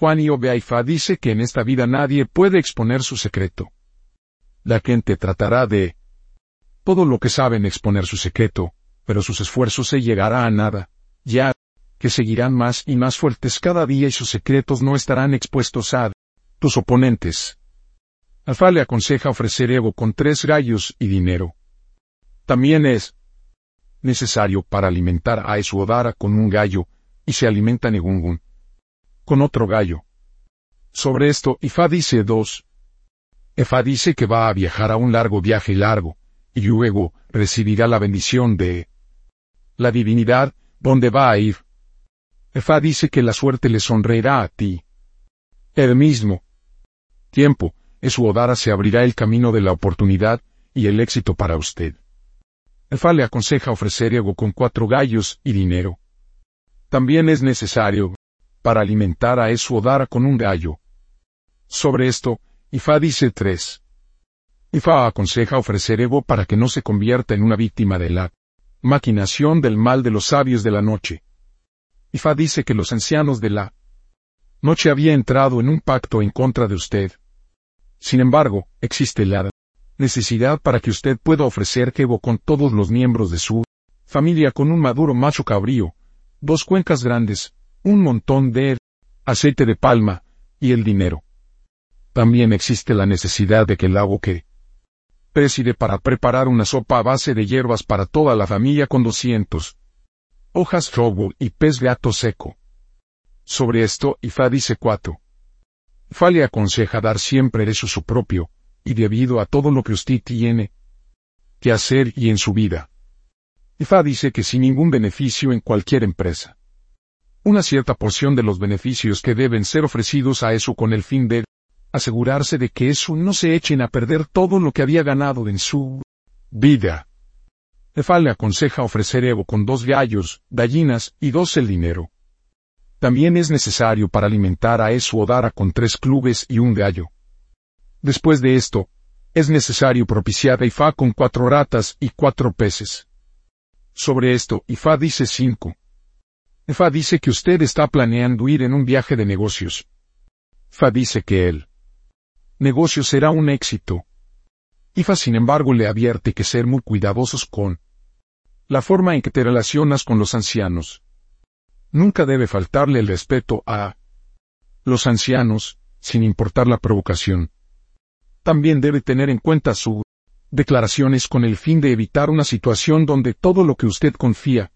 Juan y Obeaifa dice que en esta vida nadie puede exponer su secreto. La gente tratará de todo lo que saben exponer su secreto, pero sus esfuerzos se llegará a nada, ya que seguirán más y más fuertes cada día y sus secretos no estarán expuestos a tus oponentes. Alfa le aconseja ofrecer ego con tres gallos y dinero. También es necesario para alimentar a Esuodara con un gallo, y se alimenta Negungun con otro gallo. Sobre esto, Ifa dice dos. Efa dice que va a viajar a un largo viaje largo, y luego recibirá la bendición de la divinidad, donde va a ir. Efa dice que la suerte le sonreirá a ti. El mismo tiempo, Esuodara se abrirá el camino de la oportunidad y el éxito para usted. Efa le aconseja ofrecer ego con cuatro gallos y dinero. También es necesario para alimentar a Esuodara con un gallo. Sobre esto, Ifa dice tres. Ifa aconseja ofrecer ego para que no se convierta en una víctima de la maquinación del mal de los sabios de la noche. Ifa dice que los ancianos de la noche había entrado en un pacto en contra de usted. Sin embargo, existe la necesidad para que usted pueda ofrecer ego con todos los miembros de su familia con un maduro macho cabrío, dos cuencas grandes, un montón de aceite de palma y el dinero. También existe la necesidad de que el agua que preside para preparar una sopa a base de hierbas para toda la familia con 200 hojas robo y pez gato seco. Sobre esto, Ifa dice 4. Ifa le aconseja dar siempre eso su propio, y debido a todo lo que usted tiene que hacer y en su vida. Ifa dice que sin ningún beneficio en cualquier empresa una cierta porción de los beneficios que deben ser ofrecidos a eso con el fin de asegurarse de que eso no se echen a perder todo lo que había ganado en su vida. Efal le aconseja ofrecer Evo con dos gallos, gallinas y dos el dinero. También es necesario para alimentar a eso Odara con tres clubes y un gallo. Después de esto, es necesario propiciar a Ifa con cuatro ratas y cuatro peces. Sobre esto, Ifa dice cinco. Fa dice que usted está planeando ir en un viaje de negocios. Fa dice que el negocio será un éxito. Ifa sin embargo le advierte que ser muy cuidadosos con la forma en que te relacionas con los ancianos. Nunca debe faltarle el respeto a los ancianos, sin importar la provocación. También debe tener en cuenta sus declaraciones con el fin de evitar una situación donde todo lo que usted confía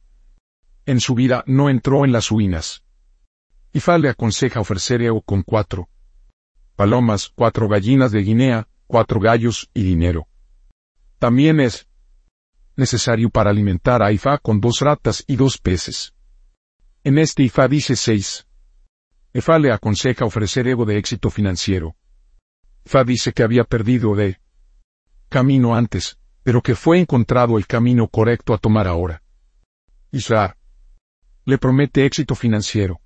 en su vida no entró en las ruinas. Ifa le aconseja ofrecer Eo con cuatro palomas, cuatro gallinas de Guinea, cuatro gallos y dinero. También es necesario para alimentar a Ifa con dos ratas y dos peces. En este Ifa dice seis. Ifa le aconseja ofrecer ego de éxito financiero. Ifa dice que había perdido de camino antes, pero que fue encontrado el camino correcto a tomar ahora. Isra le promete éxito financiero.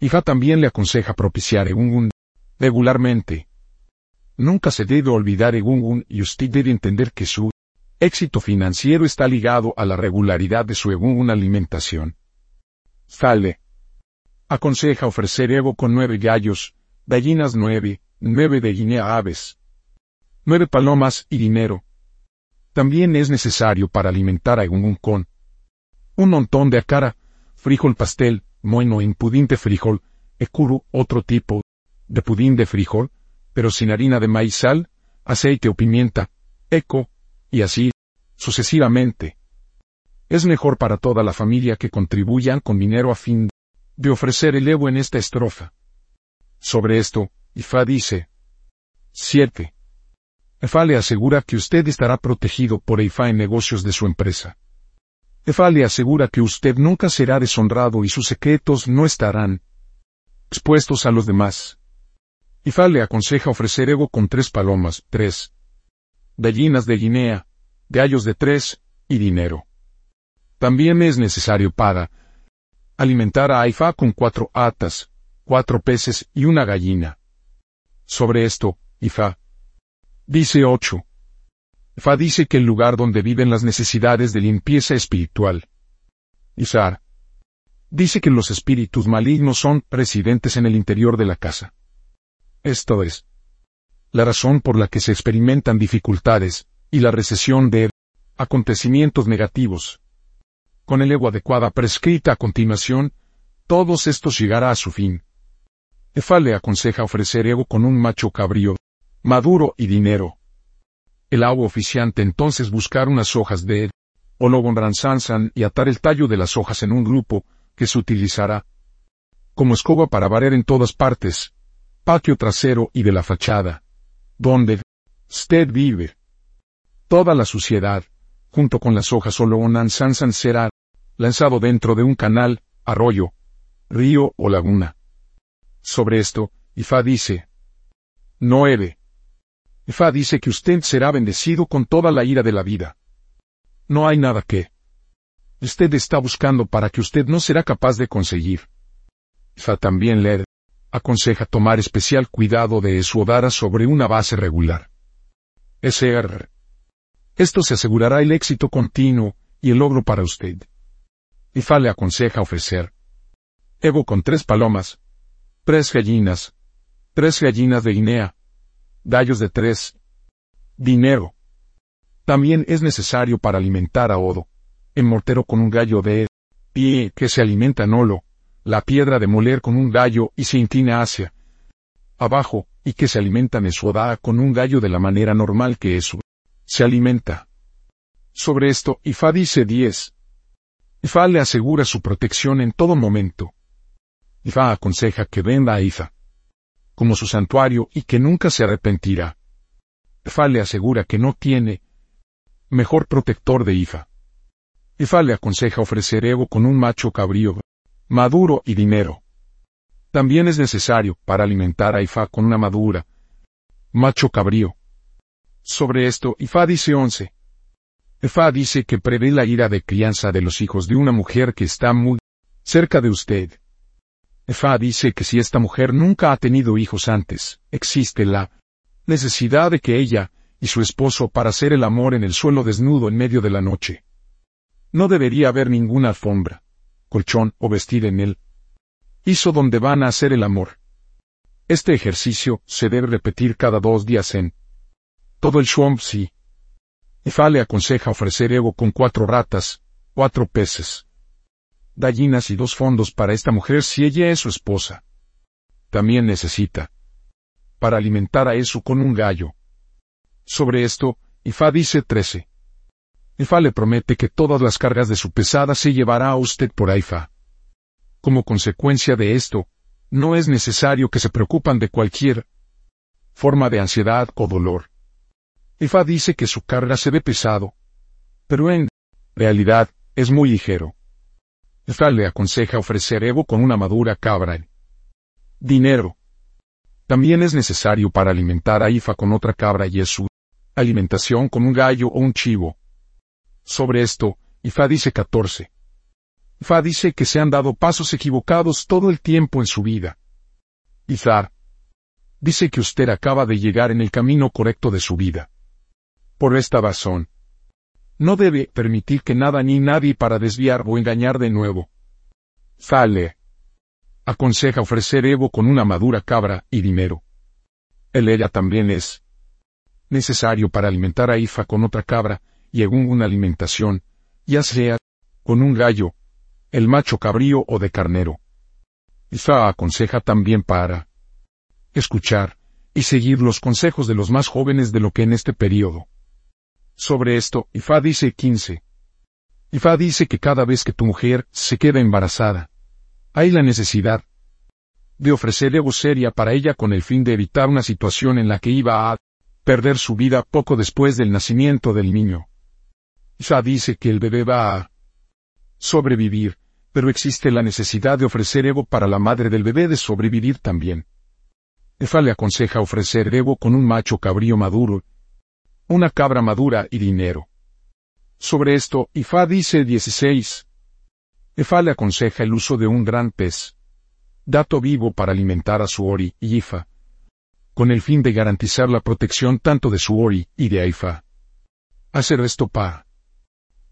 Ifa también le aconseja propiciar Egungun regularmente. Nunca se debe olvidar Egungun y usted debe entender que su éxito financiero está ligado a la regularidad de su Egungun alimentación. Fale. Aconseja ofrecer Ego con nueve gallos, gallinas nueve, nueve de Guinea aves, nueve palomas y dinero. También es necesario para alimentar a Egungun con un montón de acara, frijol pastel, moino en pudín de frijol, ekuru, otro tipo de pudín de frijol, pero sin harina de maíz sal, aceite o pimienta, eco, y así, sucesivamente. Es mejor para toda la familia que contribuyan con dinero a fin de ofrecer el Evo en esta estrofa. Sobre esto, Ifa dice 7. Ifa le asegura que usted estará protegido por Ifa en negocios de su empresa. Efa le asegura que usted nunca será deshonrado y sus secretos no estarán expuestos a los demás. Ifa le aconseja ofrecer ego con tres palomas, tres gallinas de Guinea, gallos de tres, y dinero. También es necesario para alimentar a Ifa con cuatro atas, cuatro peces y una gallina. Sobre esto, Ifa dice ocho. Fa dice que el lugar donde viven las necesidades de limpieza espiritual. Isar. dice que los espíritus malignos son residentes en el interior de la casa. Esto es la razón por la que se experimentan dificultades y la recesión de acontecimientos negativos. Con el ego adecuada prescrita a continuación, todos estos llegará a su fin. Efa le aconseja ofrecer ego con un macho cabrío, maduro y dinero. El agua oficiante entonces buscar unas hojas de Olobonransansan y atar el tallo de las hojas en un grupo, que se utilizará como escoba para barrer en todas partes, patio trasero y de la fachada, donde usted vive. Toda la suciedad, junto con las hojas Olobonransansan será lanzado dentro de un canal, arroyo, río o laguna. Sobre esto, Ifá dice, no. Ifá dice que usted será bendecido con toda la ira de la vida. No hay nada que usted está buscando para que usted no será capaz de conseguir. Ifá también le aconseja tomar especial cuidado de su odara sobre una base regular. SR. Esto se asegurará el éxito continuo y el logro para usted. Ifá le aconseja ofrecer Evo con tres palomas, tres gallinas, tres gallinas de Guinea, gallos de tres, dinero. También es necesario para alimentar a Odo, en mortero con un gallo de pie que se alimenta en Olo, la piedra de moler con un gallo y se inclina hacia abajo, y que se alimenta en Suoda con un gallo de la manera normal que eso se alimenta. Sobre esto, Ifá dice 10. Ifá le asegura su protección en todo momento. Ifá aconseja que venda a Ifa como su santuario y que nunca se arrepentirá. Ifá le asegura que no tiene mejor protector de Ifa. Ifá le aconseja ofrecer ego con un macho cabrío, maduro y dinero. También es necesario para alimentar a Ifá con una madura, macho cabrío. Sobre esto, Ifá dice 11. Ifá dice que prevé la ira de crianza de los hijos de una mujer que está muy cerca de usted. Efa dice que si esta mujer nunca ha tenido hijos antes, existe la necesidad de que ella y su esposo para hacer el amor en el suelo desnudo en medio de la noche. No debería haber ninguna alfombra, colchón o vestir en él. Hizo donde van a hacer el amor. Este ejercicio se debe repetir cada dos días en todo el Shwamsi. Efa le aconseja ofrecer ego con cuatro ratas, cuatro peces, gallinas y dos fondos para esta mujer si ella es su esposa. También necesita para alimentar a eso con un gallo. Sobre esto, Ifá dice 13. Ifá le promete que todas las cargas de su pesada se llevará a usted por Aifa. Como consecuencia de esto, no es necesario que se preocupan de cualquier forma de ansiedad o dolor. Ifá dice que su carga se ve pesado, pero en realidad es muy ligero. Le aconseja ofrecer Evo con una madura cabra. Dinero. También es necesario para alimentar a Ifa con otra cabra y es su alimentación con un gallo o un chivo. Sobre esto, Ifa dice 14. Ifa dice que se han dado pasos equivocados todo el tiempo en su vida. Izar. Dice que usted acaba de llegar en el camino correcto de su vida. Por esta razón, no debe permitir que nada ni nadie para desviar o engañar de nuevo. Fale. Aconseja ofrecer Evo con una madura cabra y dinero. El ella también es necesario para alimentar a Ifa con otra cabra, y en una alimentación, ya sea con un gallo, el macho cabrío o de carnero. Ifa aconseja también para escuchar y seguir los consejos de los más jóvenes de lo que en este periodo sobre esto, Ifá dice 15. Ifá dice que cada vez que tu mujer se queda embarazada, hay la necesidad de ofrecer ego seria para ella con el fin de evitar una situación en la que iba a perder su vida poco después del nacimiento del niño. Ifá dice que el bebé va a sobrevivir, pero existe la necesidad de ofrecer ego para la madre del bebé de sobrevivir también. Ifá le aconseja ofrecer ego con un macho cabrío maduro, una cabra madura y dinero. Sobre esto, Ifá dice 16. Ifá le aconseja el uso de un gran pez, dato vivo para alimentar a su Ori y Ifa, con el fin de garantizar la protección tanto de su Ori y de Ifa. Hacer esto para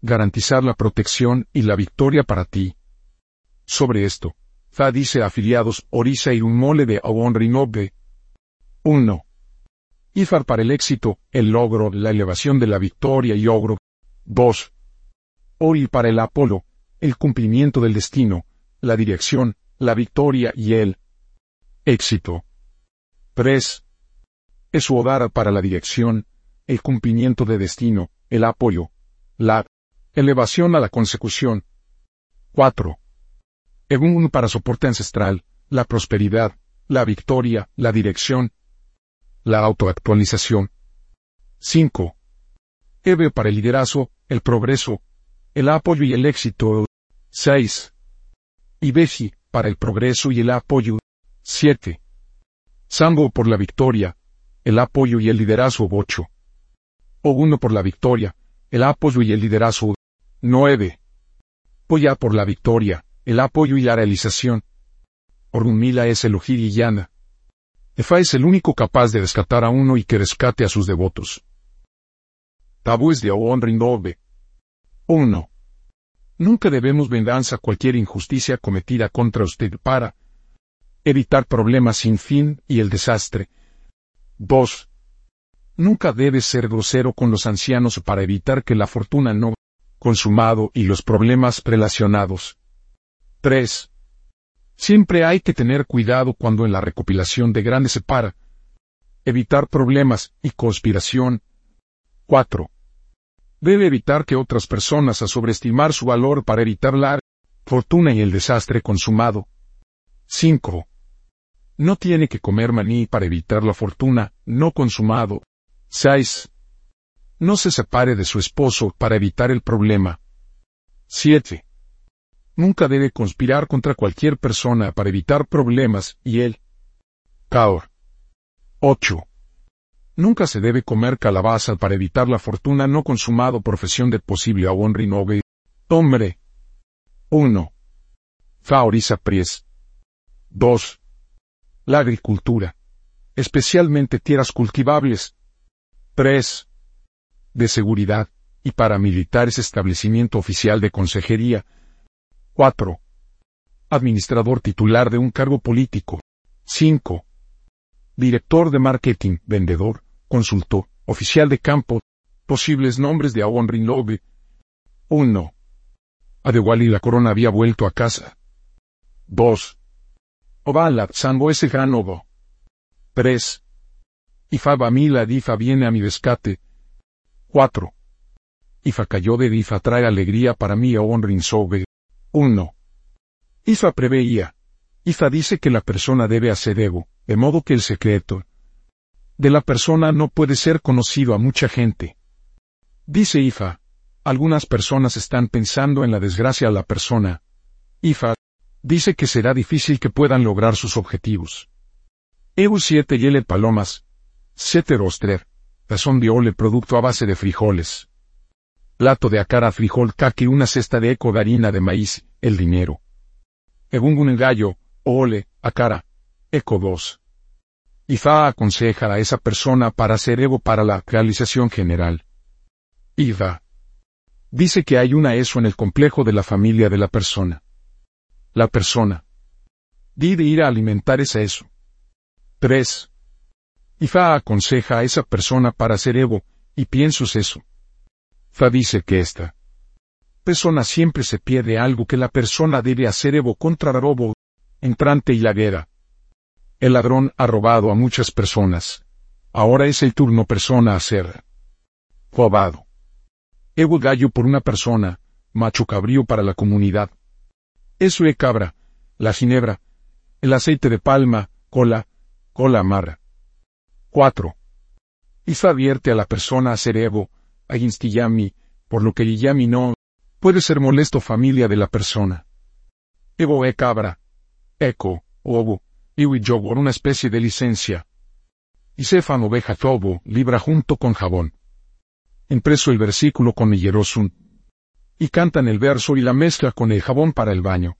garantizar la protección y la victoria para ti. Sobre esto, Fa dice afiliados Orisa y un mole de Rinobe. 1. Ifar para el éxito, el logro, la elevación de la victoria y ogro. 2. Ori para el Apolo, el cumplimiento del destino, la dirección, la victoria y el éxito. 3. Esuodara para la dirección, el cumplimiento de destino, el apoyo, la elevación a la consecución. 4. Egun para soporte ancestral, la prosperidad, la victoria, la dirección, la autoactualización. 5. Eve para el liderazgo, el progreso, el apoyo y el éxito. 6. Ibeji, para el progreso y el apoyo. 7. Sambo por la victoria, el apoyo y el liderazgo. 8. Oguno por la victoria, el apoyo y el liderazgo. 9. Poya por la victoria, el apoyo y la realización. Orgumila es el y llana. Efa es el único capaz de rescatar a uno y que rescate a sus devotos. Tabúes de Rindove. 1. Nunca debemos venganza cualquier injusticia cometida contra usted para evitar problemas sin fin y el desastre. 2. Nunca debe ser grosero con los ancianos para evitar que la fortuna no consumado y los problemas relacionados. 3. Siempre hay que tener cuidado cuando en la recopilación de grandes se para. Evitar problemas y conspiración. 4. Debe evitar que otras personas a sobreestimar su valor para evitar la fortuna y el desastre consumado. 5. No tiene que comer maní para evitar la fortuna no consumado. 6. No se separe de su esposo para evitar el problema. 7. Nunca debe conspirar contra cualquier persona para evitar problemas y el caor. 8. Nunca se debe comer calabaza para evitar la fortuna no consumado profesión de posible rinogue. Hombre. 1. Faoriza Pries. 2. La agricultura. Especialmente tierras cultivables. 3. De seguridad, y paramilitares establecimiento oficial de consejería. 4. Administrador titular de un cargo político. 5 director de marketing, vendedor, consultor, oficial de campo, posibles nombres de Awon Rinlobe. 1. Adewali la corona había vuelto a casa. 2. Ovala, Sanbo ese Ganobo. 3. Ifa Bamila Difa viene a mi rescate. 4. Ifa cayó de Difa trae alegría para mí a Rinsobe. 1. Ifa preveía. Ifa dice que la persona debe hacer ego de modo que el secreto de la persona no puede ser conocido a mucha gente. Dice Ifa, algunas personas están pensando en la desgracia a la persona. Ifa dice que será difícil que puedan lograr sus objetivos. EU 7 Yele Palomas, 7 Rostrer, razón de ole producto a base de frijoles. Plato de acara frijol kaki una cesta de eco de harina de maíz, el dinero. Egungun gallo, ole, acara, eco 2. IFA aconseja a esa persona para hacer Evo para la realización general. IFA dice que hay una ESO en el complejo de la familia de la persona. La persona di de ir a alimentar esa ESO. 3. IFA aconseja a esa persona para hacer Evo, y piensos eso. FA dice que esta persona siempre se pierde algo que la persona debe hacer Evo contra robo, entrante y la guerra. El ladrón ha robado a muchas personas. Ahora es el turno persona a ser robado. Ego gallo por una persona, macho cabrío para la comunidad. Eso es cabra, la ginebra, el aceite de palma, cola, cola amarra. 4. Isa advierte a la persona a ser ego, a instillami, por lo que yami no, puede ser molesto familia de la persona. Ego e cabra, eco, obo, y por una especie de licencia. Y Cefan oveja tobo, libra junto con jabón. Impreso el versículo con Hierosun. Y cantan el verso y la mezcla con el jabón para el baño.